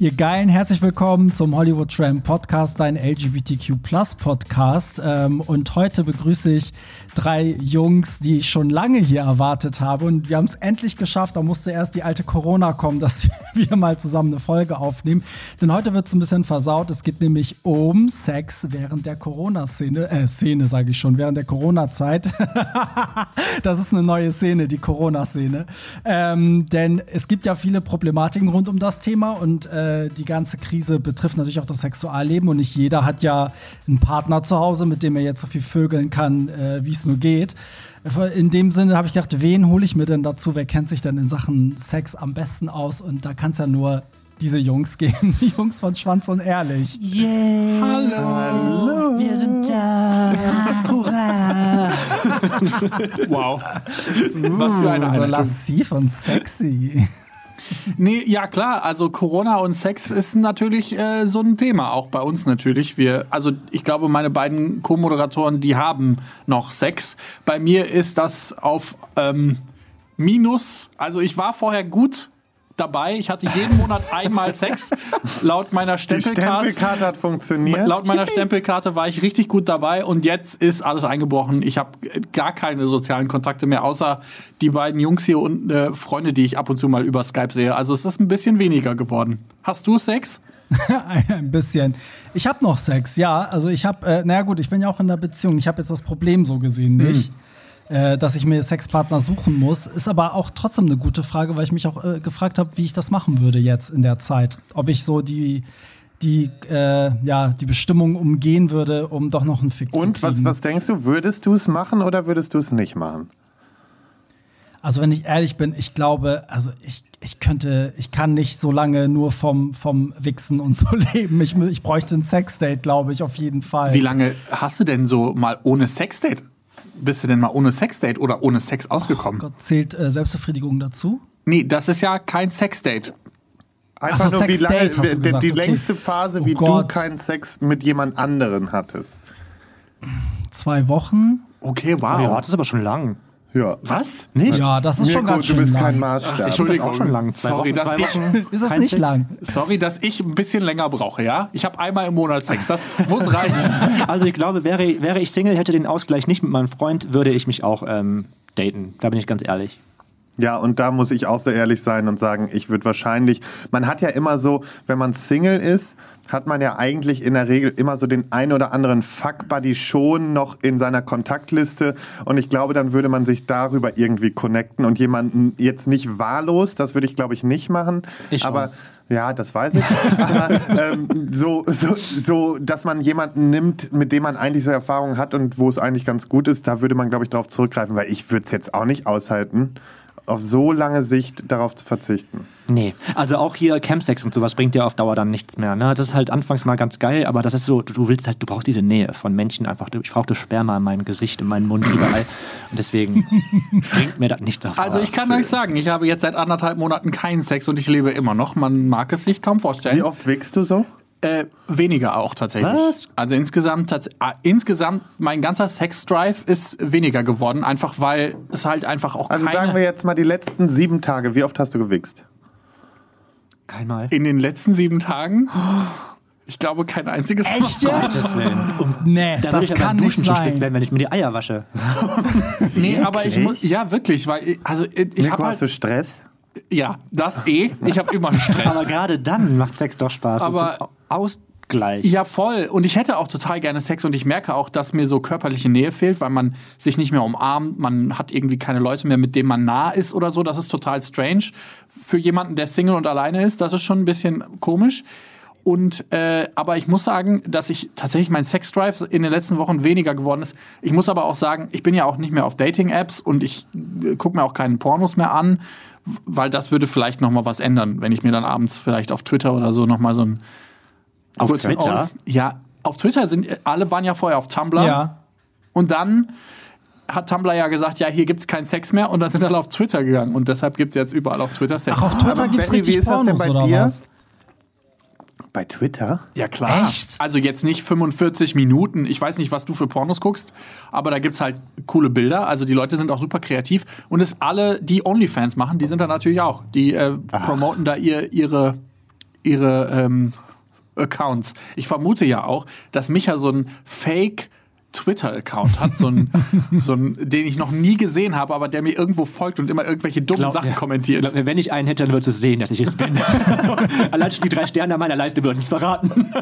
Ihr Geilen, herzlich willkommen zum Hollywood Tram Podcast, dein LGBTQ Podcast. Ähm, und heute begrüße ich drei Jungs, die ich schon lange hier erwartet habe. Und wir haben es endlich geschafft. Da musste erst die alte Corona kommen, dass wir mal zusammen eine Folge aufnehmen. Denn heute wird es ein bisschen versaut. Es geht nämlich um Sex während der Corona-Szene. Äh, Szene sage ich schon, während der Corona-Zeit. das ist eine neue Szene, die Corona-Szene. Ähm, denn es gibt ja viele Problematiken rund um das Thema und äh, äh, die ganze Krise betrifft natürlich auch das Sexualleben und nicht jeder hat ja einen Partner zu Hause, mit dem er jetzt so viel vögeln kann, äh, wie es nur geht. In dem Sinne habe ich gedacht, wen hole ich mir denn dazu? Wer kennt sich denn in Sachen Sex am besten aus? Und da kann es ja nur diese Jungs gehen. Die Jungs von Schwanz und Ehrlich. Yeah. Hallo. Hallo. Wir sind da. Hurra. wow. Was für eine So lassiv und sexy. Nee, ja klar, also Corona und Sex ist natürlich äh, so ein Thema, auch bei uns natürlich. Wir, also ich glaube, meine beiden Co-Moderatoren, die haben noch Sex. Bei mir ist das auf ähm, Minus. Also ich war vorher gut dabei. Ich hatte jeden Monat einmal Sex. Laut meiner Stempelkarte. Die Stempelkarte hat funktioniert. Laut meiner Stempelkarte war ich richtig gut dabei und jetzt ist alles eingebrochen. Ich habe gar keine sozialen Kontakte mehr, außer die beiden Jungs hier und äh, Freunde, die ich ab und zu mal über Skype sehe. Also es ist ein bisschen weniger geworden. Hast du Sex? ein bisschen. Ich habe noch Sex, ja. Also ich habe, äh, naja gut, ich bin ja auch in der Beziehung. Ich habe jetzt das Problem so gesehen nicht. Hm äh, dass ich mir Sexpartner suchen muss. Ist aber auch trotzdem eine gute Frage, weil ich mich auch äh, gefragt habe, wie ich das machen würde jetzt in der Zeit. Ob ich so die die, äh, ja, die Bestimmung umgehen würde, um doch noch einen Fick Und zu kriegen. was, was denkst du, würdest du es machen oder würdest du es nicht machen? Also wenn ich ehrlich bin, ich glaube, also ich, ich könnte, ich kann nicht so lange nur vom, vom Wichsen und so leben. Ich, ich bräuchte ein Sexdate, glaube ich, auf jeden Fall. Wie lange hast du denn so mal ohne Sexdate bist du denn mal ohne Sexdate oder ohne Sex ausgekommen? Oh Gott, zählt äh, Selbstbefriedigung dazu? Nee, das ist ja kein Sexdate. Einfach so, nur, wie lange, die, die okay. längste Phase, oh wie Gott. du keinen Sex mit jemand anderen hattest. Zwei Wochen. Okay, wow. Oh, ja, das ist aber schon lang. Ja. Was? Nicht? Ja, das ist Mirko, schon ganz schön Du bist lang. kein Maßstab. Ach, Entschuldigung. Das ist auch schon lang. Zwei Sorry, Wochen, dass zwei ich, ist das nicht lang? Sorry, dass ich ein bisschen länger brauche, ja? Ich habe einmal im Monat Sex, das muss reichen. Also ich glaube, wäre, wäre ich Single, hätte den Ausgleich nicht mit meinem Freund, würde ich mich auch ähm, daten. Da bin ich ganz ehrlich. Ja, und da muss ich auch so ehrlich sein und sagen, ich würde wahrscheinlich, man hat ja immer so, wenn man Single ist, hat man ja eigentlich in der Regel immer so den ein oder anderen Fuck-Buddy schon noch in seiner Kontaktliste. Und ich glaube, dann würde man sich darüber irgendwie connecten und jemanden jetzt nicht wahllos, das würde ich glaube ich nicht machen. Ich aber ja, das weiß ich. aber ähm, so, so, so, dass man jemanden nimmt, mit dem man eigentlich so Erfahrungen hat und wo es eigentlich ganz gut ist, da würde man glaube ich darauf zurückgreifen, weil ich würde es jetzt auch nicht aushalten auf so lange Sicht darauf zu verzichten. Nee, also auch hier Campsex und sowas bringt dir auf Dauer dann nichts mehr. Ne? Das ist halt anfangs mal ganz geil, aber das ist so, du, willst halt, du brauchst diese Nähe von Menschen einfach. Ich brauche das Sperma in meinem Gesicht, in meinem Mund, überall. Und deswegen bringt mir das nichts auf. Also ich kann euch sagen, ich habe jetzt seit anderthalb Monaten keinen Sex und ich lebe immer noch. Man mag es sich kaum vorstellen. Wie oft wickst du so? Äh, weniger auch tatsächlich. Was? Also insgesamt, tats äh, insgesamt mein ganzer Sex-Drive ist weniger geworden, einfach weil es halt einfach auch Also sagen wir jetzt mal die letzten sieben Tage, wie oft hast du gewichst? Kein Mal. In den letzten sieben Tagen? Ich glaube, kein einziges Mal. Echt jetzt? Gottes Willen. Nee, da das würde ich kann aber Duschen nicht schon werden, wenn ich mir die Eier wasche. nee, aber ich muss, ja wirklich, weil, also ich Nico, habe halt, hast du Stress? Ja, das eh. Ich habe immer Stress. aber gerade dann macht Sex doch Spaß. Aber Ausgleich. Ja, voll. Und ich hätte auch total gerne Sex und ich merke auch, dass mir so körperliche Nähe fehlt, weil man sich nicht mehr umarmt, man hat irgendwie keine Leute mehr, mit denen man nah ist oder so. Das ist total strange. Für jemanden, der Single und alleine ist, das ist schon ein bisschen komisch. Und äh, aber ich muss sagen, dass ich tatsächlich mein Sex-Drive in den letzten Wochen weniger geworden ist. Ich muss aber auch sagen, ich bin ja auch nicht mehr auf Dating-Apps und ich äh, gucke mir auch keinen Pornos mehr an, weil das würde vielleicht noch mal was ändern, wenn ich mir dann abends vielleicht auf Twitter oder so noch mal so ein auf Twitter? Auf, ja, auf Twitter sind alle waren ja vorher auf Tumblr. Ja. Und dann hat Tumblr ja gesagt, ja, hier gibt es keinen Sex mehr und dann sind alle auf Twitter gegangen und deshalb gibt es jetzt überall auf Twitter Sex. Ach, auf Twitter gibt es richtig wie ist das denn Pornos, bei oder dir? was? Bei Twitter? Ja, klar. Echt? Also jetzt nicht 45 Minuten. Ich weiß nicht, was du für Pornos guckst, aber da gibt's halt coole Bilder. Also die Leute sind auch super kreativ. Und es alle, die Onlyfans machen, die sind da natürlich auch. Die äh, promoten da ihr, ihre, ihre ähm, Accounts. Ich vermute ja auch, dass Micha so ein Fake Twitter-Account hat, so ein, so ein, den ich noch nie gesehen habe, aber der mir irgendwo folgt und immer irgendwelche dummen Glaub- Sachen ja. kommentiert. Glaub mir, wenn ich einen hätte, dann würdest du sehen, dass ich es bin. Allein schon die drei Sterne an meiner Leiste würden es verraten.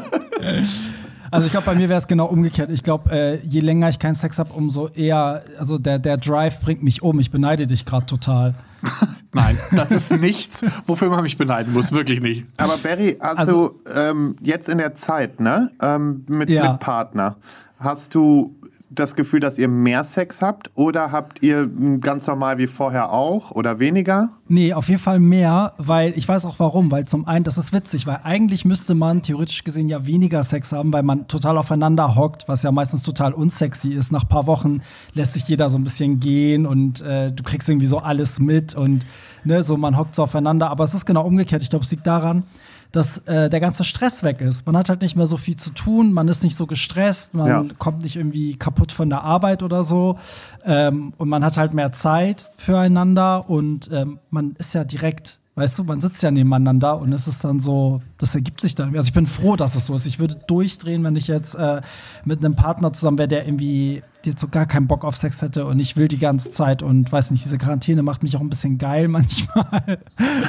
Also ich glaube, bei mir wäre es genau umgekehrt. Ich glaube, äh, je länger ich keinen Sex habe, umso eher, also der, der Drive bringt mich um. Ich beneide dich gerade total. Nein, das ist nichts, wofür man mich beneiden muss, wirklich nicht. Aber Barry, Also- du ähm, jetzt in der Zeit, ne, ähm, mit, Ja. mit Partner, hast du das Gefühl, dass ihr mehr Sex habt oder habt ihr ganz normal wie vorher auch oder weniger? Nee, auf jeden Fall mehr, weil ich weiß auch warum. Weil zum einen, das ist witzig, weil eigentlich müsste man theoretisch gesehen ja weniger Sex haben, weil man total aufeinander hockt, was ja meistens total unsexy ist. Nach ein paar Wochen lässt sich jeder so ein bisschen gehen und äh, du kriegst irgendwie so alles mit und ne, so man hockt so aufeinander. Aber es ist genau umgekehrt. Ich glaube, es liegt daran, dass äh, der ganze Stress weg ist. Man hat halt nicht mehr so viel zu tun, man ist nicht so gestresst, man Ja. kommt nicht irgendwie kaputt von der Arbeit oder so. Ähm, und man hat halt mehr Zeit füreinander und ähm, man ist ja direkt, weißt du, man sitzt ja nebeneinander und es ist dann so, das ergibt sich dann. Also ich bin froh, dass es so ist. Ich würde durchdrehen, wenn ich jetzt äh, mit einem Partner zusammen wäre, der irgendwie jetzt so gar keinen Bock auf Sex hätte und ich will die ganze Zeit und weiß nicht, diese Quarantäne macht mich auch ein bisschen geil manchmal.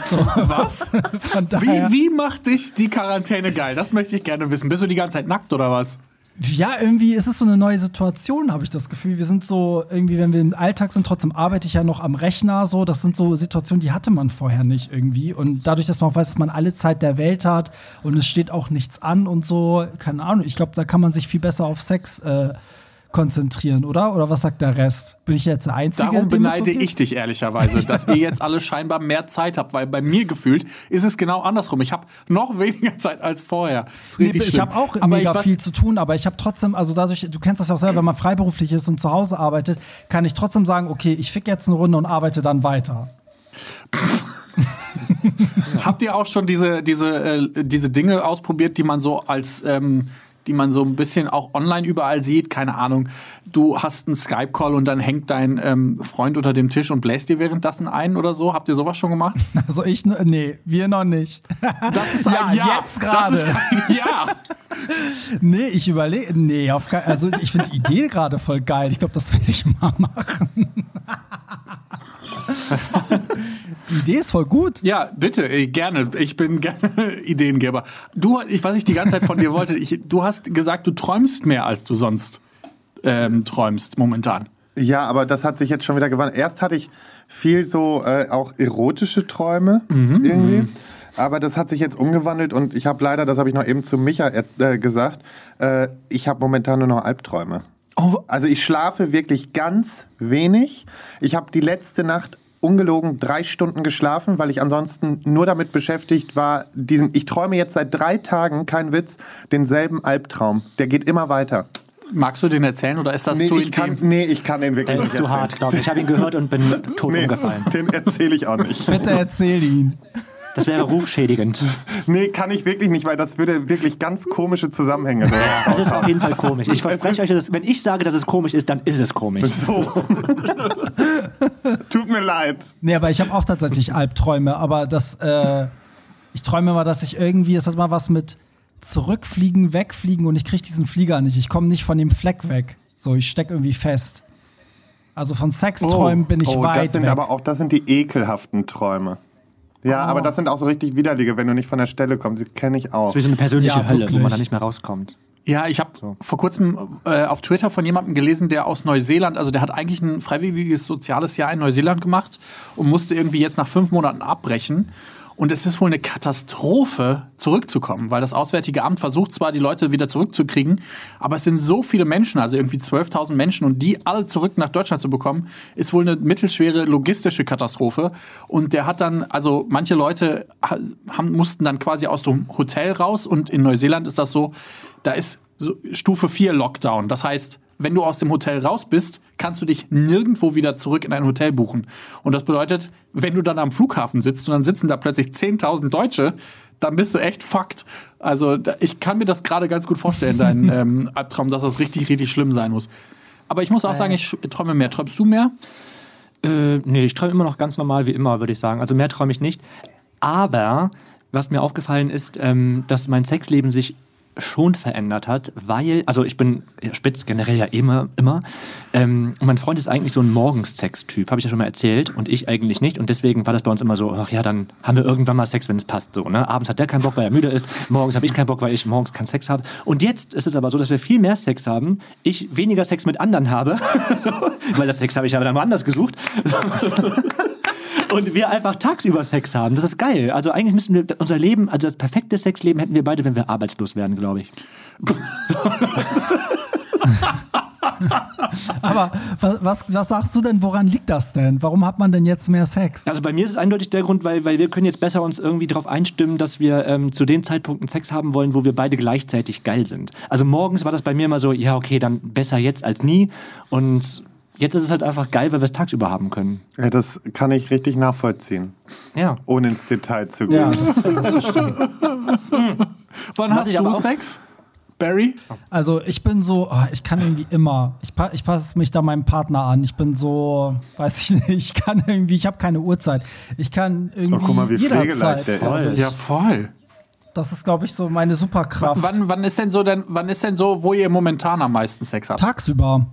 So, Was? Wie, wie macht dich die Quarantäne geil? Das möchte ich gerne wissen. Bist du die ganze Zeit nackt oder was? Ja, irgendwie ist es so eine neue Situation, habe ich das Gefühl. Wir sind so, irgendwie, wenn wir im Alltag sind, trotzdem arbeite ich ja noch am Rechner, so. Das sind so Situationen, die hatte man vorher nicht irgendwie. Und dadurch, dass man auch weiß, dass man alle Zeit der Welt hat und es steht auch nichts an und so, keine Ahnung, ich glaube, da kann man sich viel besser auf Sex äh, konzentrieren, oder? Oder was sagt der Rest? Bin ich jetzt der Einzige? Darum so beneide geht? ich dich ehrlicherweise, dass ihr jetzt alle scheinbar mehr Zeit habt, weil bei mir gefühlt ist es genau andersrum. Ich habe noch weniger Zeit als vorher. Nee, ich habe auch Aber mega viel zu tun, aber ich habe trotzdem, also dadurch, du kennst das ja auch selber, wenn man freiberuflich ist und zu Hause arbeitet, kann ich trotzdem sagen, okay, ich fick jetzt eine Runde und arbeite dann weiter. Habt ihr auch schon diese, diese, äh, diese Dinge ausprobiert, die man so als, ähm, die man so ein bisschen auch online überall sieht? Keine Ahnung. Du hast einen Skype-Call und dann hängt dein ähm, Freund unter dem Tisch und bläst dir währenddessen ein oder so. Habt ihr sowas schon gemacht? Also ich, nee, wir noch nicht. Das ist Ja, ein Ja. jetzt gerade. Ja. Nee, ich überlege, nee, auf also ich finde die Idee gerade voll geil. Ich glaube, das werde ich mal machen. Die Idee ist voll gut. Ja, bitte, äh, gerne. Ich bin gerne Ideengeber. Du, ich, was ich die ganze Zeit von dir wollte, ich, du hast gesagt, du träumst mehr, als du sonst ähm, träumst momentan. Ja, aber das hat sich jetzt schon wieder gewandelt. Erst hatte ich viel so äh, auch erotische Träume irgendwie. Aber das hat sich jetzt umgewandelt und ich habe leider, das habe ich noch eben zu Micha äh, gesagt, äh, ich habe momentan nur noch Albträume. Oh, Also ich schlafe wirklich ganz wenig. Ich habe die letzte Nacht ungelogen drei Stunden geschlafen, weil ich ansonsten nur damit beschäftigt war, diesen, ich träume jetzt seit drei Tagen, kein Witz, denselben Albtraum. Der geht immer weiter. magst du den erzählen oder ist das Nee, zu ich intim? kann, nee, ich kann den wirklich Der nicht ist zu erzählen. hart, glaube ich. Ich habe ihn gehört und bin tot Nee, umgefallen. den erzähle ich auch nicht. Bitte erzähl ihn. Das wäre rufschädigend. Nee, kann ich wirklich nicht, weil das würde wirklich ganz komische Zusammenhänge Das ist auf raushauen. jeden Fall komisch. Ich verspreche euch, dass, wenn ich sage, dass es komisch ist, dann ist es komisch. So. Tut mir leid. Nee, aber ich habe auch tatsächlich Albträume, aber das, äh, ich träume mal, dass ich irgendwie, es hat mal was mit zurückfliegen, wegfliegen und ich kriege diesen Flieger nicht. Ich komme nicht von dem Fleck weg. So, ich stecke irgendwie fest. Also von Sexträumen bin ich oh, weit das sind weg. aber auch, das sind die ekelhaften Träume. Ja, Oh. aber das sind auch so richtig widerliche, wenn du nicht von der Stelle kommst. Die kenne ich auch. Das ist wie so eine persönliche Ja, Hölle, wo wirklich. man da nicht mehr rauskommt. Ja, ich habe vor kurzem äh, auf Twitter von jemandem gelesen, der aus Neuseeland, also der hat eigentlich ein freiwilliges soziales Jahr in Neuseeland gemacht und musste irgendwie jetzt nach fünf Monaten abbrechen. Und es ist wohl eine Katastrophe, zurückzukommen, weil das Auswärtige Amt versucht zwar, die Leute wieder zurückzukriegen, aber es sind so viele Menschen, also irgendwie 12.000 Menschen, und die alle zurück nach Deutschland zu bekommen, ist wohl eine mittelschwere logistische Katastrophe. Und der hat dann, also manche Leute ha- haben, mussten dann quasi aus dem Hotel raus und in Neuseeland ist das so, da ist so Stufe 4 Lockdown. Das heißt, wenn du aus dem Hotel raus bist, kannst du dich nirgendwo wieder zurück in ein Hotel buchen. Und das bedeutet, wenn du dann am Flughafen sitzt und dann sitzen da plötzlich 10.000 Deutsche, dann bist du echt fucked. Also ich kann mir das gerade ganz gut vorstellen, dein ähm, Albtraum, dass das richtig, richtig schlimm sein muss. Aber ich muss auch sagen, ich träume mehr. Träumst du mehr? Äh, nee, ich träume immer noch ganz normal wie immer, würde ich sagen. Also mehr träume ich nicht. Aber was mir aufgefallen ist, ähm, dass mein Sexleben sich schon verändert hat, weil, also ich bin spitz generell ja immer, immer. Ähm, und mein Freund ist eigentlich so ein Morgens-Sex-Typ, habe ich ja schon mal erzählt, und ich eigentlich nicht. Und deswegen war das bei uns immer so, ach ja, dann haben wir irgendwann mal Sex, wenn es passt. So, ne? Abends hat der keinen Bock, weil er müde ist. Morgens habe ich keinen Bock, weil ich morgens keinen Sex habe. Und jetzt ist es aber so, dass wir viel mehr Sex haben, ich weniger Sex mit anderen habe, so, weil das Sex habe ich aber dann woanders gesucht. Und wir einfach tagsüber Sex haben. Das ist geil. Also eigentlich müssten wir unser Leben, also das perfekte Sexleben hätten wir beide, wenn wir arbeitslos wären, glaube ich. Aber was, was, was sagst du denn, woran liegt das denn? Warum hat man denn jetzt mehr Sex? Also bei mir ist es eindeutig der Grund, weil, weil wir können jetzt besser uns irgendwie darauf einstimmen, dass wir ähm, zu den Zeitpunkten Sex haben wollen, wo wir beide gleichzeitig geil sind. Also morgens war das bei mir immer so, ja okay, dann besser jetzt als nie. Und jetzt ist es halt einfach geil, weil wir es tagsüber haben können. Ja, das kann ich richtig nachvollziehen, Ja. ohne ins Detail zu gehen. Ja, das, das ich. Wann hast du. Sex? Barry? Also ich bin so, oh, ich kann irgendwie immer, ich, pa ich passe mich da meinem Partner an. Ich bin so, weiß ich nicht, ich kann irgendwie, ich habe keine Uhrzeit. Ich kann irgendwie Oh, guck mal, wie pflegeleicht jederzeit. der ist. Ja, voll. das ist, glaube ich, so meine Superkraft. Wann, wann ist denn so denn, wann ist denn so, wo ihr momentan am meisten Sex habt? Tagsüber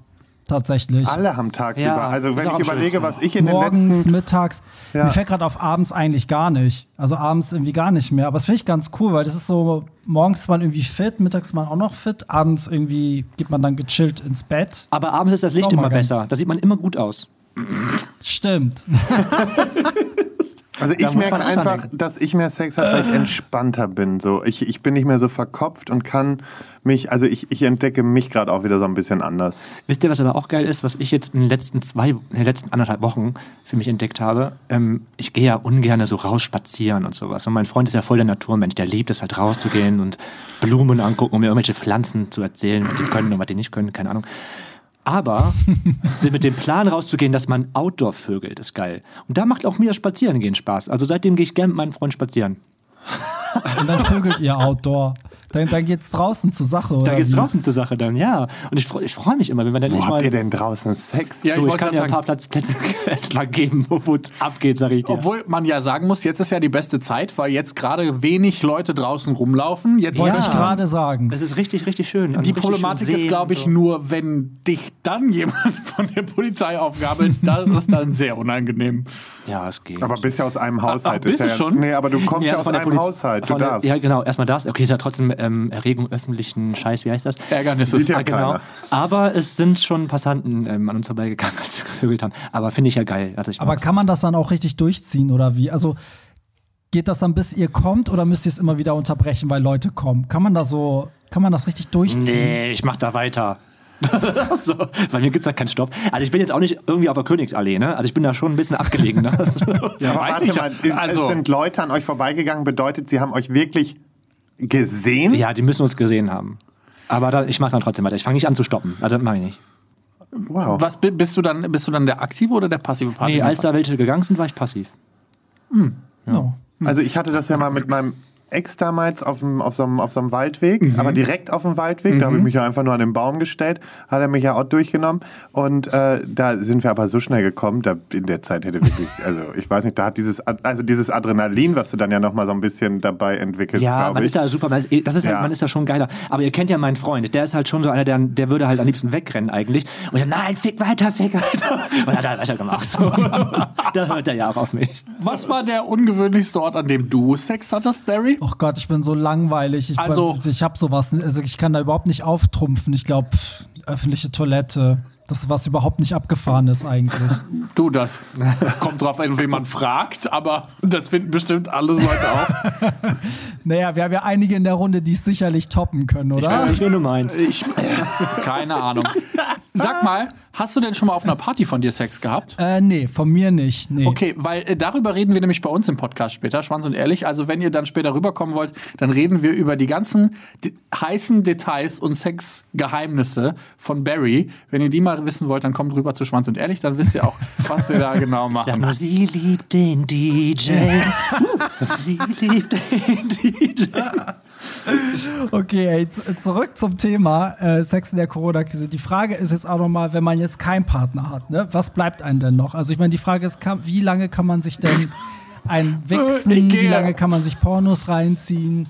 tatsächlich. Alle haben tagsüber. Ja, also wenn ich überlege, was ich in den Morgens, letzten mittags. Ja. Mir fällt gerade auf abends eigentlich gar nicht. Also abends irgendwie gar nicht mehr. Aber das finde ich ganz cool, weil das ist so, morgens ist man irgendwie fit, mittags ist man auch noch fit, abends irgendwie geht man dann gechillt ins Bett. Aber abends ist das Licht immer besser. Da sieht man immer gut aus. Stimmt. Also ich merke einfach, dass ich mehr Sex habe, weil ich entspannter bin. So, ich, ich bin nicht mehr so verkopft und kann mich, also ich, ich entdecke mich gerade auch wieder so ein bisschen anders. Wisst ihr, was aber auch geil ist, was ich jetzt in den letzten zwei, in den letzten anderthalb Wochen für mich entdeckt habe? Ähm, ich gehe ja ungern so raus spazieren und sowas. Und mein Freund ist ja voll der Naturmensch. Der liebt es halt rauszugehen und Blumen angucken, um mir irgendwelche Pflanzen zu erzählen, was die können und was die nicht können, keine Ahnung. Aber mit dem Plan rauszugehen, dass man Outdoor vögelt, ist geil. Und da macht auch mir das Spazierengehen Spaß. Also seitdem gehe ich gern mit meinem Freund spazieren. Und dann vögelt ihr Outdoor. Dann, dann geht's draußen zur Sache, oder? Da geht's wie? draußen zur Sache dann, ja. Und ich, freu- ich freue mich immer, wenn wir dann Wo nicht habt mal... ihr denn draußen Sex? Ja, ich Du, ich wollte kann dir ein paar sagen, Platz, Plätze mal geben, wo es abgeht, sag ich dir. obwohl man ja sagen muss, jetzt ist ja die beste Zeit, weil jetzt gerade wenig Leute draußen rumlaufen. Jetzt Wollte Ja. ich gerade sagen. Es ist richtig, richtig schön. Also Die richtig Problematik schön ist, glaube ich, so. nur, wenn dich dann jemand von der Polizei aufgabelt, das ist dann sehr unangenehm. Ja, es geht. Aber bist ja aus einem Haushalt. ach, bist ist du ja, schon? Nee, aber du kommst ja, aus von der einem Poliz- Haushalt. Du darfst. Ja, genau. Erstmal das. Okay, ist ja trotzdem ähm, Erregung öffentlichen Scheiß. Wie heißt das? Ärgernis Sieht ja Ah, genau. keiner. Aber es sind schon Passanten ähm, an uns vorbeigegangen, als wir gevögelt haben. Aber finde ich ja geil. Also ich Aber kann man das dann auch richtig durchziehen, oder wie? Also geht das dann bis ihr kommt oder müsst ihr es immer wieder unterbrechen, weil Leute kommen? Kann man da so, kann man das richtig durchziehen? Nee, ich mach da weiter. so, bei mir gibt's da keinen Stopp. Also ich bin jetzt auch nicht irgendwie auf der Königsallee, ne? Also ich bin da schon ein bisschen abgelegen. Ne? Ja, weiß warte ich. mal, Also- es sind Leute an euch vorbeigegangen, bedeutet, sie haben euch wirklich gesehen? ja, die müssen uns gesehen haben. Aber da, ich mache dann trotzdem weiter. Ich fange nicht an zu stoppen. Also das mache ich nicht. Wow. Was bi- bist du dann? Bist du dann der aktive oder der passive Part? Nee, als da welche gegangen sind, war ich passiv. No. Also ich hatte das ja mal mit meinem Ex damals auf, dem, auf, so einem, auf so einem Waldweg, aber direkt auf dem Waldweg. Da habe ich mich ja einfach nur an den Baum gestellt, hat er mich ja auch durchgenommen. Und äh, da sind wir aber so schnell gekommen, da in der Zeit hätte wirklich, also ich weiß nicht, da hat dieses, Ad- also dieses Adrenalin, was du dann ja nochmal so ein bisschen dabei entwickelst, Ja, man ich. ist da super, man ist, das ist halt, Ja. man ist da schon geiler. Aber ihr kennt ja meinen Freund, der ist halt schon so einer, der, der würde halt am liebsten wegrennen eigentlich. Und dann, nein, fick weiter, fick weiter. Und hat er weitergemacht. So. da hört er ja auch auf mich. Was war der ungewöhnlichste Ort, an dem du Sex hattest, Barry? Oh Gott, ich bin so langweilig. Ich, Also- ich habe sowas, also ich kann da überhaupt nicht auftrumpfen. Ich glaube, öffentliche Toilette, das ist was überhaupt nicht abgefahren ist eigentlich. Du, das kommt drauf an, wen man fragt, aber das finden bestimmt alle Leute auch. naja, wir haben ja einige in der Runde, die es sicherlich toppen können, Ich oder? weiß nicht, wen du meinst. Ich, keine Ahnung. Sag mal, hast du denn schon mal auf einer Party von dir Sex gehabt? Äh, nee, von mir nicht. Nee. Okay, weil äh, darüber reden wir nämlich bei uns im Podcast später, Schwanz und Ehrlich. Also wenn ihr dann später rüberkommen wollt, dann reden wir über die ganzen heißen Details und Sexgeheimnisse von Barry. Wenn ihr die mal wissen wollt, dann kommt rüber zu Schwanz und Ehrlich, dann wisst ihr auch, was wir da genau Sag machen. mal, sie liebt den DJ. sie liebt den DJ. Okay, ey, zurück zum Thema äh, Sex in der Corona-Krise. Die Frage ist jetzt auch nochmal, wenn man jetzt keinen Partner hat, ne, was bleibt einem denn noch? Also ich meine, die Frage ist, kann, wie lange kann man sich denn einwichsen? Ich Wie lange kann man sich Pornos reinziehen?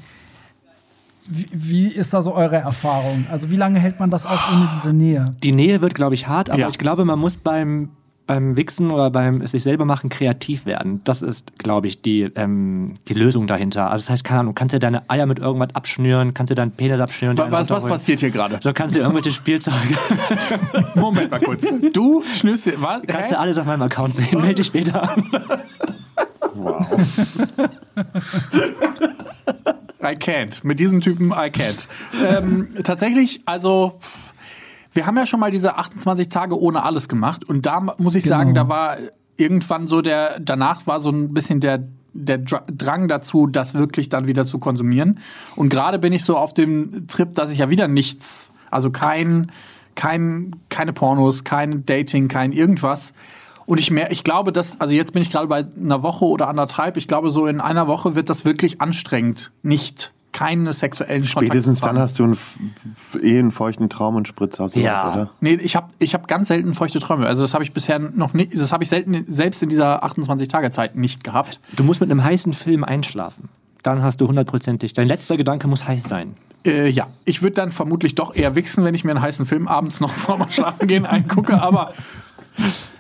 Wie, wie ist da so eure Erfahrung? Also wie lange hält man das aus ohne diese Nähe? Die Nähe wird, glaube ich, hart, aber Ja. ich glaube, man muss beim, beim Wichsen oder beim es sich selber machen kreativ werden. Das ist, glaube ich, die, ähm, die Lösung dahinter. Also das heißt, keine Ahnung, kannst du deine Eier mit irgendwas abschnüren, kannst du deinen Penis abschnüren. Was, was passiert hier gerade? So kannst du irgendwelche Spielzeuge, Moment mal kurz. Du schnürst dir, was? kannst du alles auf meinem Account sehen. Melde dich später an. I can't. Mit diesem Typen, I can't. ähm, tatsächlich, also, wir haben ja schon mal diese 28 Tage ohne alles gemacht. Und da muss ich sagen, Genau. da war irgendwann so der, danach war so ein bisschen der, der Dra- Drang dazu, das wirklich dann wieder zu konsumieren. Und gerade bin ich so auf dem Trip, dass ich ja wieder nichts, also kein, kein, keine Pornos, kein Dating, kein irgendwas. Und ich mehr, ich glaube, dass, also jetzt bin ich gerade bei einer Woche oder anderthalb. Ich glaube, so in einer Woche wird das wirklich anstrengend, nicht keine sexuellen Spätestens Kontakte dann hast du einen, eh einen feuchten Traum und Spritz aus Ja. oder? Nee, ich habe ich hab ganz selten feuchte Träume. Also das habe ich bisher noch nicht, das habe ich selten, selbst in dieser 28-Tage-Zeit nicht gehabt. Du musst mit einem heißen Film einschlafen. Dann hast du hundertprozentig. Dein letzter Gedanke muss heiß sein. Äh, ja, ich würde dann vermutlich doch eher wichsen, wenn ich mir einen heißen Film abends noch vor dem Schlafen gehen angucke, aber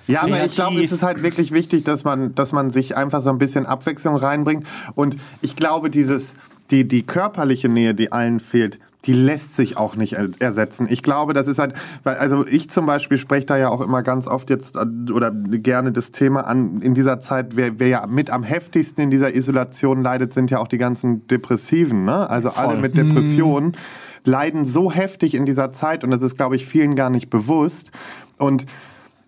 Ja, aber ich glaube, es ist halt wirklich wichtig, dass man, dass man sich einfach so ein bisschen Abwechslung reinbringt. Und ich glaube, dieses, die, die körperliche Nähe, die allen fehlt, die lässt sich auch nicht er- ersetzen. Ich glaube, das ist halt, also ich zum Beispiel spreche da ja auch immer ganz oft jetzt äh, oder gerne das Thema an, in dieser Zeit, wer, wer ja mit am heftigsten in dieser Isolation leidet, sind ja auch die ganzen Depressiven, ne? Also alle mit Depressionen leiden so heftig in dieser Zeit und das ist, glaube ich, vielen gar nicht bewusst. Und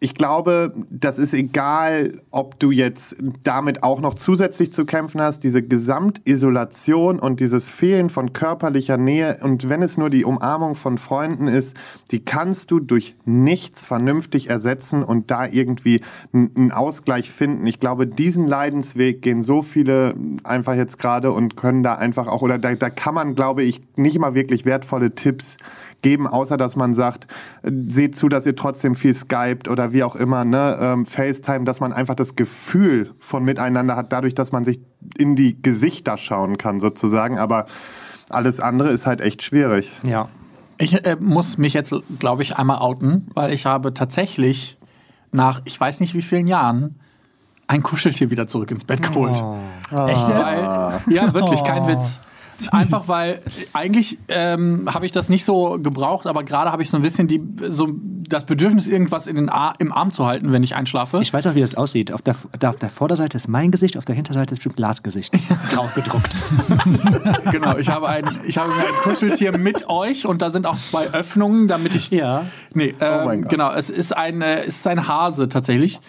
ich glaube, das ist egal, ob du jetzt damit auch noch zusätzlich zu kämpfen hast, diese Gesamtisolation und dieses Fehlen von körperlicher Nähe und wenn es nur die Umarmung von Freunden ist, die kannst du durch nichts vernünftig ersetzen und da irgendwie einen Ausgleich finden. Ich glaube, diesen Leidensweg gehen so viele einfach jetzt gerade und können da einfach auch, oder da, da kann man, glaube ich, nicht mal wirklich wertvolle Tipps geben, außer dass man sagt, äh, seht zu, dass ihr trotzdem viel skypt oder wie auch immer, ne, ähm, FaceTime, dass man einfach das Gefühl von miteinander hat, dadurch, dass man sich in die Gesichter schauen kann, sozusagen. Aber alles andere ist halt echt schwierig. Ja. ich äh, muss mich jetzt, glaube ich, einmal outen, weil ich habe tatsächlich nach, ich weiß nicht wie vielen Jahren, ein Kuscheltier wieder zurück ins Bett geholt. Echt jetzt? Weil, ja, wirklich, kein Oh. Witz. Einfach weil eigentlich ähm, habe ich das nicht so gebraucht, aber gerade habe ich so ein bisschen die, so das Bedürfnis, irgendwas in den Ar im Arm zu halten, wenn ich einschlafe. Ich weiß auch, wie das aussieht. Auf der, auf der Vorderseite ist mein Gesicht, auf der Hinterseite ist bestimmt Glasgesicht drauf gedruckt. genau, ich habe ein, ich habe mir ein Kuscheltier mit euch und da sind auch zwei Öffnungen, damit ich. Ja. Nee, ähm, mein Gott. genau, es ist ein, äh, es ist ein Hase tatsächlich.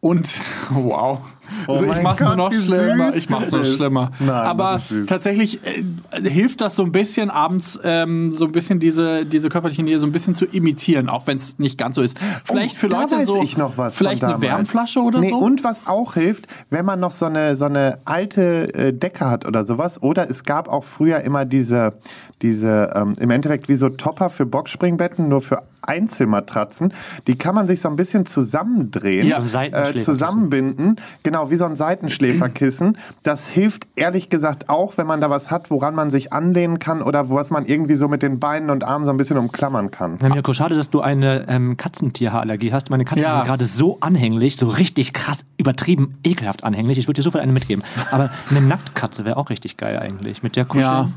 Und wow. Also ich mach's nur Gott, noch wie schlimmer. Ich mach's noch ist. schlimmer. Nein, Aber tatsächlich äh, hilft das so ein bisschen abends, ähm, so ein bisschen diese, diese körperliche Nähe so ein bisschen zu imitieren, auch wenn es nicht ganz so ist. Vielleicht für Oh, da Leute so. ich noch was vielleicht eine. Wärmflasche oder nee, so. Und was auch hilft, wenn man noch so eine, so eine alte äh, Decke hat oder sowas. Oder es gab auch früher immer diese, diese ähm, im Endeffekt wie so Topper für Boxspringbetten, nur für Einzelmatratzen. Die kann man sich so ein bisschen zusammendrehen, Ja, äh, zusammenbinden. Genau, wie so ein Seitenschläferkissen. Das hilft ehrlich gesagt auch, wenn man da was hat, woran man sich anlehnen kann oder was man irgendwie so mit den Beinen und Armen so ein bisschen umklammern kann. Na, Mirko, schade, dass du eine ähm, Katzentierhaarallergie hast. Meine Katzen Ja. sind gerade so anhänglich, so richtig krass, übertrieben, ekelhaft anhänglich. Ich würde dir sofort eine mitgeben. Aber eine Nacktkatze wäre auch richtig geil eigentlich. Mit der Kuscheln. Ja.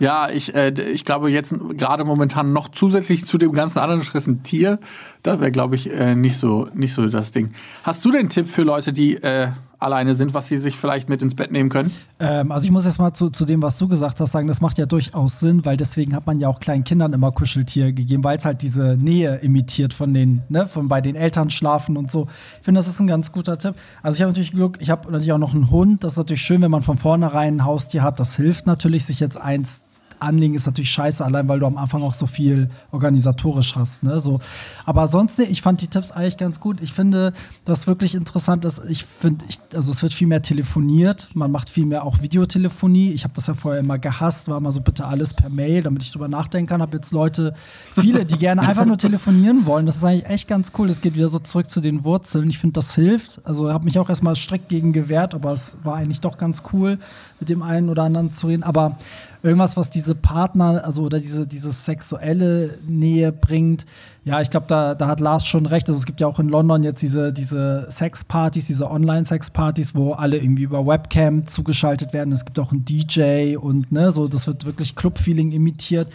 Ja, ich, äh, ich glaube jetzt gerade momentan noch zusätzlich zu dem ganzen anderen Stress ein Tier. Das wäre, glaube ich, äh, nicht, so, nicht so das Ding. Hast du den Tipp für Leute, die äh, alleine sind, was sie sich vielleicht mit ins Bett nehmen können? Ähm, also ich muss jetzt mal zu, zu dem, was du gesagt hast, sagen, das macht ja durchaus Sinn, weil deswegen hat man ja auch kleinen Kindern immer Kuscheltier gegeben, weil es halt diese Nähe imitiert von den, ne, von bei den Eltern schlafen und so. Ich finde, das ist ein ganz guter Tipp. Also ich habe natürlich Glück, ich habe natürlich auch noch einen Hund. Das ist natürlich schön, wenn man von vornherein ein Haustier hat. Das hilft natürlich, sich jetzt eins anlegen ist natürlich scheiße, allein weil du am Anfang auch so viel organisatorisch hast. Ne? So. Aber sonst, ich fand die Tipps eigentlich ganz gut. Ich finde, das wirklich interessant ist, ich finde, also es wird viel mehr telefoniert, man macht viel mehr auch Videotelefonie. Ich habe das ja vorher immer gehasst, war immer so bitte alles per Mail, damit ich drüber nachdenken kann. Habe jetzt Leute, viele, die gerne einfach nur telefonieren wollen. Das ist eigentlich echt ganz cool. Es geht wieder so zurück zu den Wurzeln. Ich finde, das hilft. Also habe mich auch erstmal strikt gegen gewehrt, aber es war eigentlich doch ganz cool, mit dem einen oder anderen zu reden. Aber irgendwas, was diese Partner, also oder diese, diese sexuelle Nähe bringt. Ja, ich glaube, da, da hat Lars schon recht. Also es gibt ja auch in London jetzt diese, diese Sexpartys, diese Online-Sexpartys, wo alle irgendwie über Webcam zugeschaltet werden. Es gibt auch einen DJ und ne, so, das wird wirklich Club-Feeling imitiert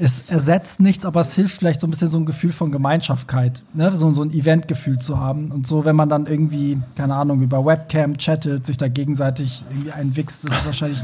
es ersetzt nichts, aber es hilft vielleicht so ein bisschen so ein Gefühl von Gemeinschaftkeit, ne? so, so ein Eventgefühl zu haben. Und so, wenn man dann irgendwie, keine Ahnung, über Webcam chattet, sich da gegenseitig irgendwie einwichst, ist es wahrscheinlich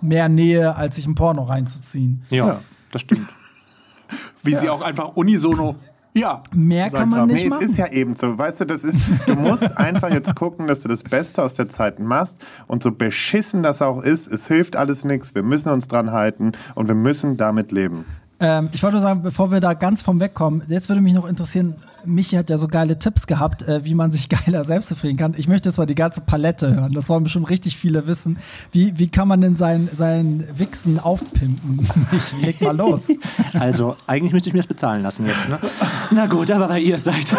mehr Nähe, als sich ein Porno reinzuziehen. Ja, ja. das stimmt. Wie ja. sie auch einfach unisono ja. Mehr kann man nicht nee, machen. es ist ja eben so. Weißt du, das ist, du musst einfach jetzt gucken, dass du das Beste aus der Zeit machst. Und so beschissen das auch ist, es hilft alles nichts. Wir müssen uns dran halten und wir müssen damit leben. Ähm, ich wollte nur sagen, bevor wir da ganz vom wegkommen, jetzt würde mich noch interessieren, Michi hat ja so geile Tipps gehabt, äh, wie man sich geiler selbst befriedigen kann. Ich möchte jetzt mal die ganze Palette hören. Das wollen bestimmt richtig viele wissen. Wie, wie kann man denn sein, sein Wichsen aufpimpen? Michi, leg mal los. Also, eigentlich müsste ich mir das bezahlen lassen jetzt. Ne? Na gut, aber weil ihr es seid,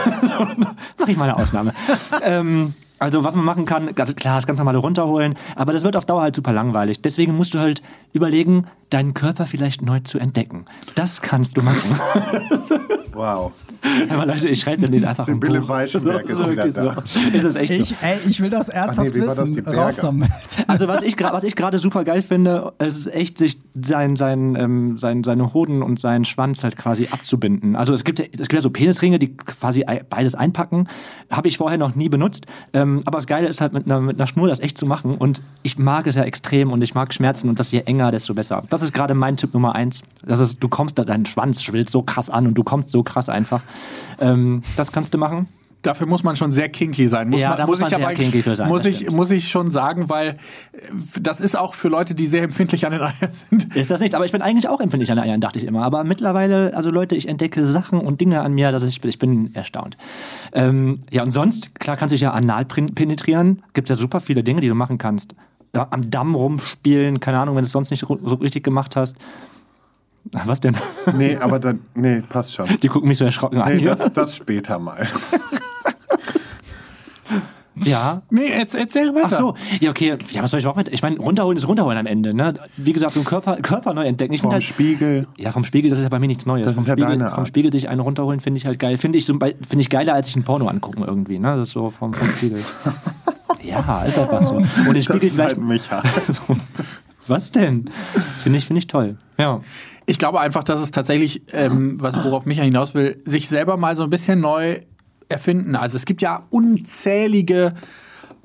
mache ich mal eine Ausnahme. ähm, also was man machen kann, ganz klar, das ganz normale runterholen, aber das wird auf Dauer halt super langweilig. Deswegen musst du halt überlegen, deinen Körper vielleicht neu zu entdecken. Das kannst du machen. Wow. Aber Leute, ich schreibe dann einfach Sibylle Weichenberg so, ist wieder da. So. Ist es echt ich, ey, ich will das ernsthaft nee, wissen. Raus damit. Also was ich, was ich gerade super geil finde, es ist echt, sich sein, sein, ähm, sein, seine Hoden und seinen Schwanz halt quasi abzubinden. Also es gibt, ja, es gibt ja so Penisringe, die quasi beides einpacken. Habe ich vorher noch nie benutzt. Ähm, aber das Geile ist halt mit einer, mit einer Schnur das echt zu machen. Und ich mag es ja extrem und ich mag Schmerzen und das je enger, desto besser. Das ist gerade mein Tipp Nummer eins. Das ist, du kommst da, dein Schwanz schwillt so krass an und du kommst so krass einfach. Ähm, das kannst du machen. Dafür muss man schon sehr kinky sein. Muss Ja, man, da muss man ich sehr aber, kinky für sein, Muss ich, muss ich schon sagen, weil äh, das ist auch für Leute, die sehr empfindlich an den Eiern sind. Ist das nicht? Aber ich bin eigentlich auch empfindlich an den Eiern, dachte ich immer. Aber mittlerweile, also Leute, ich entdecke Sachen und Dinge an mir, dass ich, ich bin erstaunt. Ähm, ja, und sonst, klar kannst du dich ja anal pen- penetrieren. Gibt ja super viele Dinge, die du machen kannst. Ja, am Damm rumspielen, keine Ahnung, wenn du es sonst nicht so richtig gemacht hast. Was denn? Nee, aber dann, nee, passt schon. Die gucken mich so erschrocken an. Nee, das, das später mal. ja. Nee, jetzt, erzähl weiter. Ach so, ja, okay. Ja, was soll ich auch mit? Ich meine, runterholen ist runterholen am Ende. Ne? Wie gesagt, so Körper, Körper neu entdecken. Ich Vom halt, Spiegel. Ja, vom Spiegel, das ist ja bei mir nichts Neues. Das vom ist ja Spiegel, deine Vom Art. Spiegel sich einen runterholen, finde ich halt geil. Finde ich, so, finde ich geiler, als sich ein Porno angucken irgendwie. Ne? Das ist so vom, vom Spiegel. ja, ist einfach so. Und den Das Spiegel ist vielleicht. halt Micha. so, was denn? Finde ich, finde ich toll. Ja. Ich glaube einfach, dass es tatsächlich, ähm, was worauf Micha hinaus will, sich selber mal so ein bisschen neu erfinden. Also es gibt ja unzählige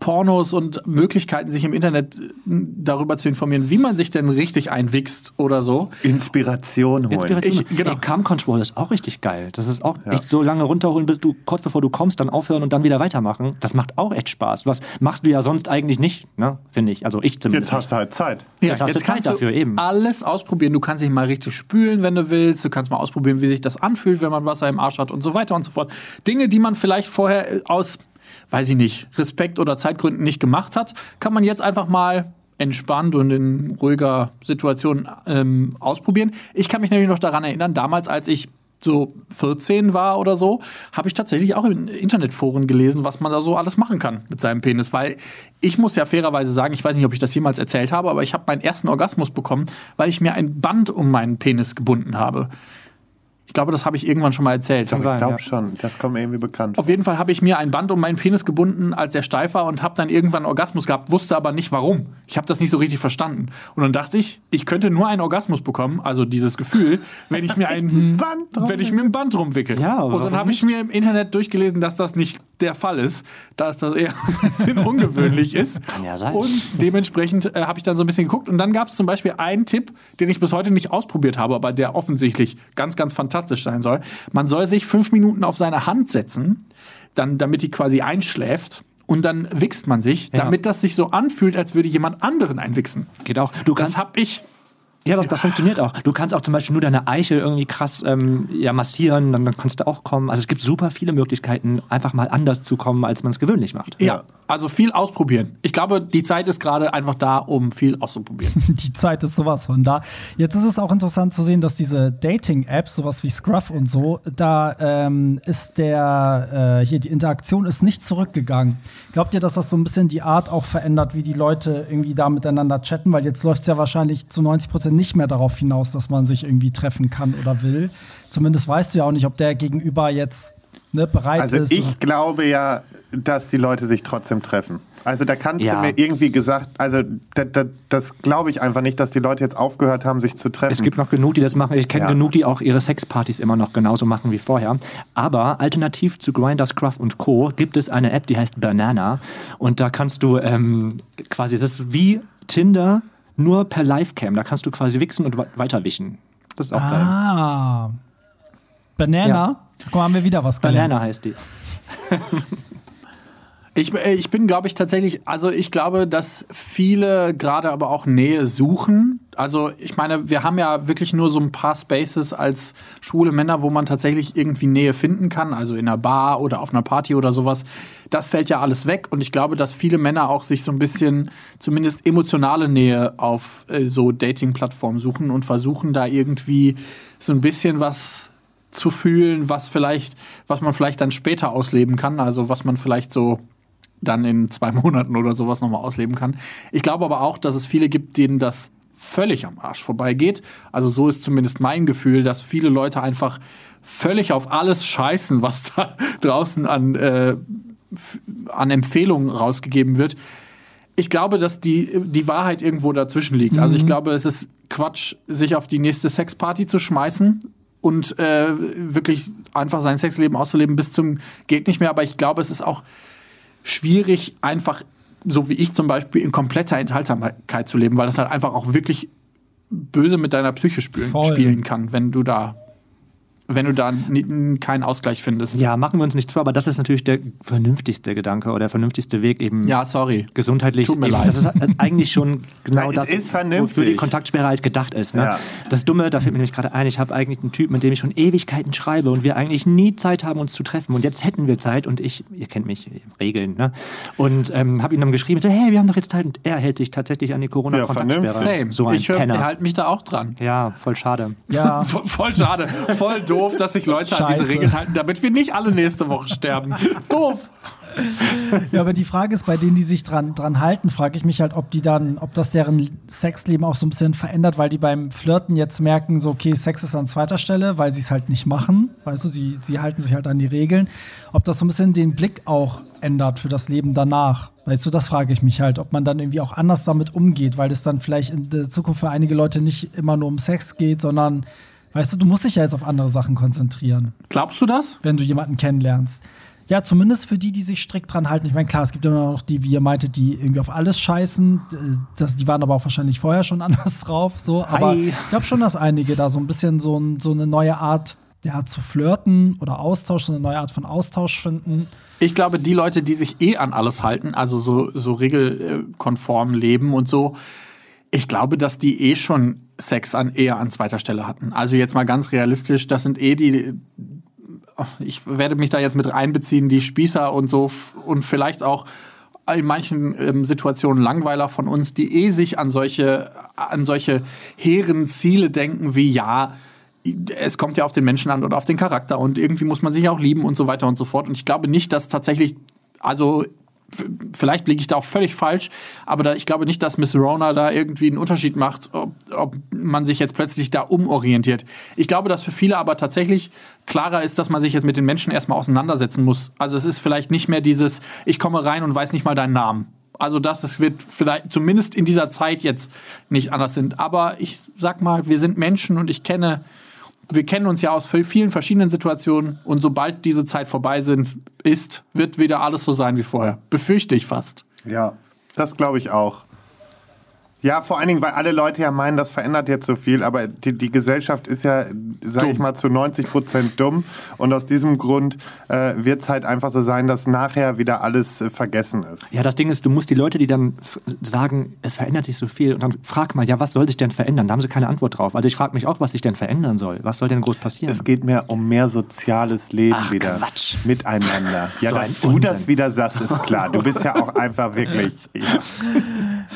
Pornos und Möglichkeiten, sich im Internet äh, darüber zu informieren, wie man sich denn richtig einwichst oder so. Inspiration holen. Inspiration. Ich- genau. Ey, Cam Control ist auch richtig geil. Das ist auch echt so lange runterholen, bis du kurz bevor du kommst, dann aufhören und dann wieder weitermachen. Das macht auch echt Spaß. Was machst du ja sonst eigentlich nicht, ne? Finde ich. Also ich zumindest. Jetzt hast du halt Zeit. Jetzt hast du Zeit kannst dafür, du eben. alles ausprobieren. Du kannst dich mal richtig spülen, wenn du willst. Du kannst mal ausprobieren, wie sich das anfühlt, wenn man Wasser im Arsch hat und so weiter und so fort. Dinge, die man vielleicht vorher äh, aus, weiß ich nicht, Respekt oder Zeitgründen nicht gemacht hat, kann man jetzt einfach mal entspannt und in ruhiger Situation ähm, ausprobieren. Ich kann mich nämlich noch daran erinnern, damals, als ich so 14 war oder so, habe ich tatsächlich auch in Internetforen gelesen, was man da so alles machen kann mit seinem Penis. Weil ich muss ja fairerweise sagen, ich weiß nicht, ob ich das jemals erzählt habe, aber ich habe meinen ersten Orgasmus bekommen, weil ich mir ein Band um meinen Penis gebunden habe. Ich glaube, das habe ich irgendwann schon mal erzählt. Ich glaube ja. schon. Das kommt mir irgendwie bekannt. Auf jeden Fall habe ich mir ein Band um meinen Penis gebunden, als er steif war und habe dann irgendwann einen Orgasmus gehabt, wusste aber nicht warum. Ich habe das nicht so richtig verstanden. Und dann dachte ich, ich könnte nur einen Orgasmus bekommen, also dieses Gefühl, wenn ich mir ein Band wenn ich mir ein Band rumwickel. Ja, und dann habe ich mir im Internet durchgelesen, dass das nicht der Fall ist, dass das eher ein bisschen ungewöhnlich ist. Kann ja sein. Und dementsprechend äh, habe ich dann so ein bisschen geguckt. Und dann gab es zum Beispiel einen Tipp, den ich bis heute nicht ausprobiert habe, aber der offensichtlich ganz, ganz fantastisch sein soll. Man soll sich fünf Minuten auf seine Hand setzen, dann, damit die quasi einschläft. Und dann wichst man sich, Ja. damit das sich so anfühlt, als würde jemand anderen einwichsen. Geht auch. Du Das kannst, hab ich. Ja, das, das funktioniert auch. Du kannst auch zum Beispiel nur deine Eichel irgendwie krass ähm, ja, massieren, dann, dann kannst du auch kommen. Also es gibt super viele Möglichkeiten, einfach mal anders zu kommen, als man es gewöhnlich macht. Ja. Also viel ausprobieren. Ich glaube, die Zeit ist gerade einfach da, um viel auszuprobieren. Die Zeit ist sowas von da. Jetzt ist es auch interessant zu sehen, dass diese Dating-Apps, sowas wie Scruff und so, da ähm, ist der, äh, hier, die Interaktion ist nicht zurückgegangen. Glaubt ihr, dass das so ein bisschen die Art auch verändert, wie die Leute irgendwie da miteinander chatten? Weil jetzt läuft es ja wahrscheinlich zu 90 Prozent nicht mehr darauf hinaus, dass man sich irgendwie treffen kann oder will. Zumindest weißt du ja auch nicht, ob der Gegenüber jetzt ne, bereit Also ist. ich glaube ja, dass die Leute sich trotzdem treffen. Also da kannst Ja. du mir irgendwie gesagt, also da, da, das glaube ich einfach nicht, dass die Leute jetzt aufgehört haben, sich zu treffen. Es gibt noch genug, die das machen. Ich kenne Ja. genug, die auch ihre Sexpartys immer noch genauso machen wie vorher. Aber alternativ zu Grindr, Scruff und Co. gibt es eine App, die heißt Banana. Und da kannst du ähm, quasi, das ist wie Tinder, nur per Livecam. Da kannst du quasi wichsen und we- weiterwischen. Das ist auch geil. ah. Banana? Ja. Guck mal, haben wir wieder was gelernt. Banana heißt die. Ich, äh, ich bin, glaube ich, tatsächlich, also ich glaube, dass viele gerade aber auch Nähe suchen. Also ich meine, wir haben ja wirklich nur so ein paar Spaces als schwule Männer, wo man tatsächlich irgendwie Nähe finden kann, also in einer Bar oder auf einer Party oder sowas. Das fällt ja alles weg und ich glaube, dass viele Männer auch sich so ein bisschen zumindest emotionale Nähe auf äh, so Dating-Plattformen suchen und versuchen da irgendwie so ein bisschen was zu fühlen, was vielleicht, was man vielleicht dann später ausleben kann, also was man vielleicht so dann in zwei Monaten oder sowas nochmal ausleben kann. Ich glaube aber auch, dass es viele gibt, denen das völlig am Arsch vorbeigeht. Also so ist zumindest mein Gefühl, dass viele Leute einfach völlig auf alles scheißen, was da draußen an, äh, an Empfehlungen rausgegeben wird. Ich glaube, dass die, die Wahrheit irgendwo dazwischen liegt. Also ich glaube, es ist Quatsch, sich auf die nächste Sexparty zu schmeißen und äh, wirklich einfach sein Sexleben auszuleben bis zum geht nicht mehr. Aber ich glaube, es ist auch schwierig, einfach, so wie ich zum Beispiel, in kompletter Enthaltsamkeit zu leben, weil das halt einfach auch wirklich böse mit deiner Psyche spielen, spielen kann, wenn du da, wenn du da keinen Ausgleich findest. Ja, machen wir uns nicht zu, aber das ist natürlich der vernünftigste Gedanke oder der vernünftigste Weg eben. Ja, sorry. gesundheitlich. Tut mir eben, leid. Das ist eigentlich schon genau das, ist vernünftig. wofür die Kontaktsperre halt gedacht ist. Ne? Ja. Das Dumme, da fällt mir nämlich gerade ein, ich habe eigentlich einen Typ, mit dem ich schon Ewigkeiten schreibe und wir eigentlich nie Zeit haben, uns zu treffen. Und jetzt hätten wir Zeit und ich, ihr kennt mich, Regeln, ne? Und ähm, habe ihm dann geschrieben, so, hey, wir haben doch jetzt Zeit und er hält sich tatsächlich an die Corona-Kontaktsperre. Same. so ein ich hör- Penner. halte mich da auch dran. ja, voll schade. Ja. Voll, voll schade. Voll doof, dass sich Leute an diese Scheiße. Regeln halten, damit wir nicht alle nächste Woche sterben. doof. Ja, aber die Frage ist, bei denen, die sich dran, dran halten, frage ich mich halt, ob die dann, ob das deren Sexleben auch so ein bisschen verändert, weil die beim Flirten jetzt merken, so, okay, Sex ist an zweiter Stelle, weil sie es halt nicht machen. Weißt du, sie, sie halten sich halt an die Regeln. Ob das so ein bisschen den Blick auch ändert für das Leben danach. Weißt du, das frage ich mich halt, ob man dann irgendwie auch anders damit umgeht, weil es dann vielleicht in der Zukunft für einige Leute nicht immer nur um Sex geht, sondern, weißt du, du musst dich ja jetzt auf andere Sachen konzentrieren Glaubst du das? wenn du jemanden kennenlernst. Ja, zumindest für die, die sich strikt dran halten. Ich meine, klar, es gibt immer noch die, wie ihr meintet, die irgendwie auf alles scheißen. Das, die waren aber auch wahrscheinlich vorher schon anders drauf. So. Aber Hi. ich glaube schon, dass einige da so ein bisschen so, ein, so eine neue Art ja, zu flirten oder Austausch, so eine neue Art von Austausch finden. Ich glaube, die Leute, die sich eh an alles halten, also so, so regelkonform leben und so, ich glaube, dass die eh schon Sex an, eher an zweiter Stelle hatten. Also jetzt mal ganz realistisch, das sind eh die, ich werde mich da jetzt mit einbeziehen, die Spießer und so und vielleicht auch in manchen ähm, Situationen Langweiler von uns, die eh sich an solche, an solche hehren Ziele denken wie, ja, es kommt ja auf den Menschen an oder auf den Charakter und irgendwie muss man sich auch lieben und so weiter und so fort. Und ich glaube nicht, dass tatsächlich, also vielleicht liege ich da auch völlig falsch, aber da, ich glaube nicht, dass Miss Rona da irgendwie einen Unterschied macht, ob, ob man sich jetzt plötzlich da umorientiert. Ich glaube, dass für viele aber tatsächlich klarer ist, dass man sich jetzt mit den Menschen erstmal auseinandersetzen muss. Also es ist vielleicht nicht mehr dieses, ich komme rein und weiß nicht mal deinen Namen. Also das, das wird vielleicht zumindest in dieser Zeit jetzt nicht anders sind. Aber ich sag mal, wir sind Menschen und ich kenne wir kennen uns ja aus vielen verschiedenen Situationen und sobald diese Zeit vorbei sind, ist, wird wieder alles so sein wie vorher. Befürchte ich fast. Ja, das glaube ich auch. Ja, vor allen Dingen, weil alle Leute ja meinen, das verändert jetzt so viel, aber die, die Gesellschaft ist ja, sage ich mal, zu 90 Prozent dumm und aus diesem Grund äh, wird es halt einfach so sein, dass nachher wieder alles äh, vergessen ist. Ja, das Ding ist, du musst die Leute, die dann sagen, es verändert sich so viel, und dann frag mal, ja, was soll sich denn verändern? Da haben sie keine Antwort drauf. Also ich frage mich auch, was sich denn verändern soll. Was soll denn groß passieren? Es geht mehr um mehr soziales Leben Ach, wieder. Quatsch. Miteinander. Ja, So dass du das Unsinn. wieder sagst, ist klar. Du bist ja auch einfach wirklich. Ja.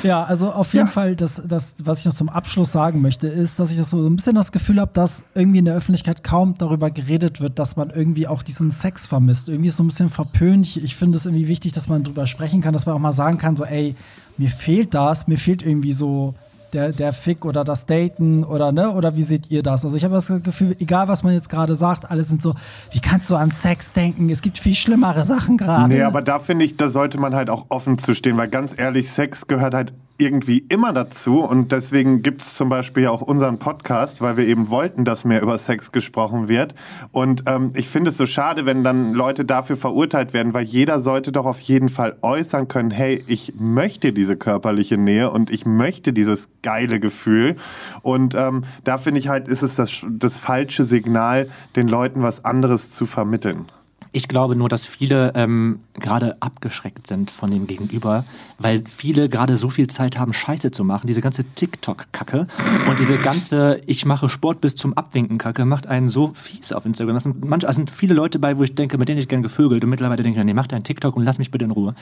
Ja, also auf jeden Fall, das, das, was ich noch zum Abschluss sagen möchte, ist, dass ich das so ein bisschen das Gefühl habe, dass irgendwie in der Öffentlichkeit kaum darüber geredet wird, dass man irgendwie auch diesen Sex vermisst. Irgendwie ist so ein bisschen verpönt. Ich, ich finde es irgendwie wichtig, dass man drüber sprechen kann, dass man auch mal sagen kann, so, ey, mir fehlt das, mir fehlt irgendwie so der, der Fick oder das Daten oder ne? Oder wie seht ihr das? Also ich habe das Gefühl, egal was man jetzt gerade sagt, alle sind so, wie kannst du an Sex denken? Es gibt viel schlimmere Sachen gerade. Nee, aber da finde ich, da sollte man halt auch offen zu stehen, weil ganz ehrlich, Sex gehört halt irgendwie immer dazu und deswegen gibt es zum Beispiel auch unseren Podcast, weil wir eben wollten, dass mehr über Sex gesprochen wird. Und ähm, ich finde es so schade, wenn dann Leute dafür verurteilt werden, weil jeder sollte doch auf jeden Fall äußern können, hey, ich möchte diese körperliche Nähe und ich möchte dieses geile Gefühl. Und ähm, da finde ich halt, ist es das, das falsche Signal, den Leuten was anderes zu vermitteln. Ich glaube nur, dass viele ähm, gerade abgeschreckt sind von dem Gegenüber, weil viele gerade so viel Zeit haben, Scheiße zu machen. Diese ganze TikTok-Kacke und diese ganze Ich mache Sport bis zum Abwinken-Kacke macht einen so fies auf Instagram. Das sind, manch, also sind viele Leute bei, wo ich denke, mit denen ich gern gevögelt und mittlerweile denke ich, nee, mach deinen TikTok und lass mich bitte in Ruhe.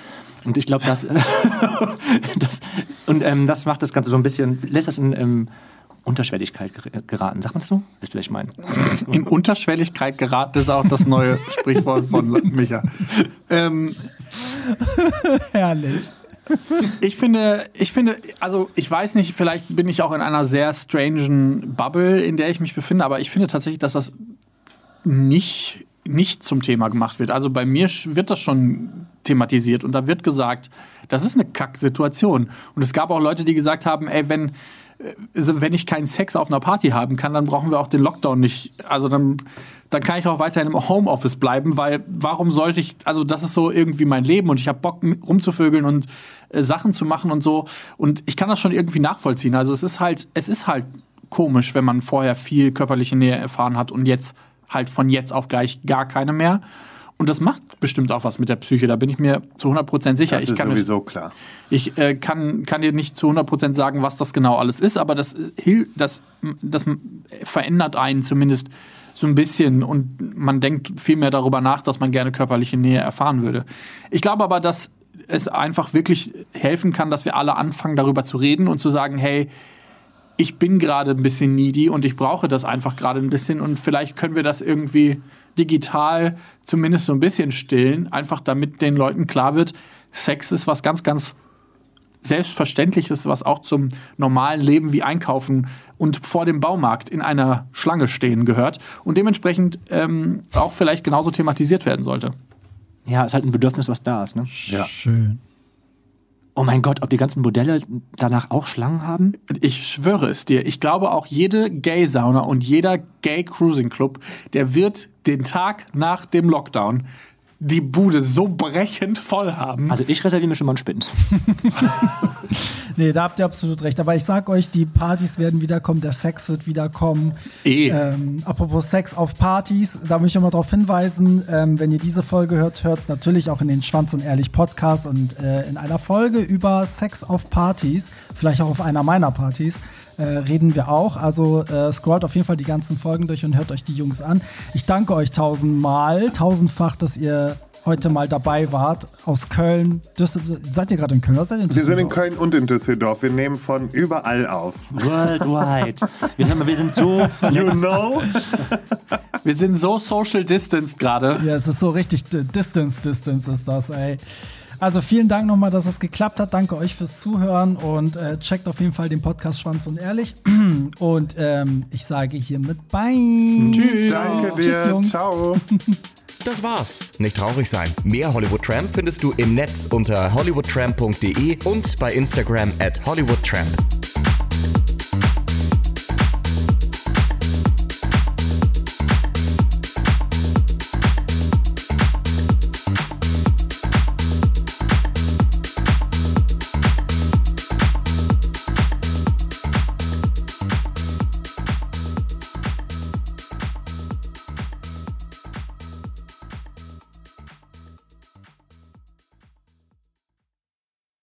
Und ich glaube, das, das, und, ähm, das macht das Ganze so ein bisschen, lässt das in ähm, Unterschwelligkeit ger- geraten. Sagt man das so? Wisst ihr, was ich meine? In Unterschwelligkeit geraten ist auch das neue Sprichwort von Micha. Ähm, Herrlich. Ich finde, ich finde, also ich weiß nicht, vielleicht bin ich auch in einer sehr strangen Bubble, in der ich mich befinde, aber ich finde tatsächlich, dass das nicht, nicht zum Thema gemacht wird. Also bei mir wird das schon thematisiert und da wird gesagt, das ist eine Kacksituation. Und es gab auch Leute, die gesagt haben, ey, wenn, wenn ich keinen Sex auf einer Party haben kann, dann brauchen wir auch den Lockdown nicht. Also dann, dann kann ich auch weiterhin im Homeoffice bleiben, weil warum sollte ich, also das ist so irgendwie mein Leben und ich habe Bock rumzuvögeln und äh, Sachen zu machen und so. Und ich kann das schon irgendwie nachvollziehen. Also es ist halt, es ist halt komisch, wenn man vorher viel körperliche Nähe erfahren hat und jetzt halt von jetzt auf gleich gar keine mehr. Und das macht bestimmt auch was mit der Psyche, da bin ich mir zu 100% sicher. Das ich ist kann es- sowieso klar. ich äh, kann, kann dir nicht zu 100% sagen, was das genau alles ist, aber das, äh, das, das verändert einen zumindest so ein bisschen und man denkt viel mehr darüber nach, dass man gerne körperliche Nähe erfahren würde. Ich glaube aber, dass es einfach wirklich helfen kann, dass wir alle anfangen, darüber zu reden und zu sagen, hey, ich bin gerade ein bisschen needy und ich brauche das einfach gerade ein bisschen und vielleicht können wir das irgendwie digital zumindest so ein bisschen stillen, einfach damit den Leuten klar wird, Sex ist was ganz, ganz Selbstverständliches, was auch zum normalen Leben wie Einkaufen und vor dem Baumarkt in einer Schlange stehen gehört und dementsprechend ähm, auch vielleicht genauso thematisiert werden sollte. Ja, ist halt ein Bedürfnis, was da ist. Ne? Ja. Schön. Oh mein Gott, ob die ganzen Modelle danach auch Schlangen haben? Ich schwöre es dir, ich glaube auch jede Gay-Sauna und jeder Gay-Cruising-Club, der wird den Tag nach dem Lockdown die Bude so brechend voll haben. Also ich reserviere mir schon mal einen Spind. Nee, da habt ihr absolut recht. Aber ich sag euch, die Partys werden wiederkommen, der Sex wird wiederkommen. Eh. Ähm, apropos Sex auf Partys, da möchte ich mal darauf hinweisen, ähm, wenn ihr diese Folge hört, hört natürlich auch in den Schwanz und Ehrlich Podcast und äh, in einer Folge über Sex auf Partys, vielleicht auch auf einer meiner Partys, äh, reden wir auch. Also äh, scrollt auf jeden Fall die ganzen Folgen durch und hört euch die Jungs an. Ich danke euch tausendmal, tausendfach, dass ihr heute mal dabei wart aus Köln. Düsseldorf. Seid ihr gerade in Köln? Oder seid ihr in Wir sind in? Köln und in Düsseldorf. Wir nehmen von überall auf. Worldwide. Wir, haben, wir sind so You know? Wir sind so social distanced gerade. Ja, es ist so richtig Distance, Distance ist das, ey. Also vielen Dank nochmal, dass es geklappt hat. Danke euch fürs Zuhören und äh, checkt auf jeden Fall den Podcast Schwanz und Ehrlich. Und ähm, ich sage hiermit Bye. Tschüss. Danke Tschüss, dir. Jungs. Ciao. Das war's. Nicht traurig sein. Mehr Hollywood Tramp findest du im Netz unter hollywoodtramp.de und bei Instagram at hollywoodtramp.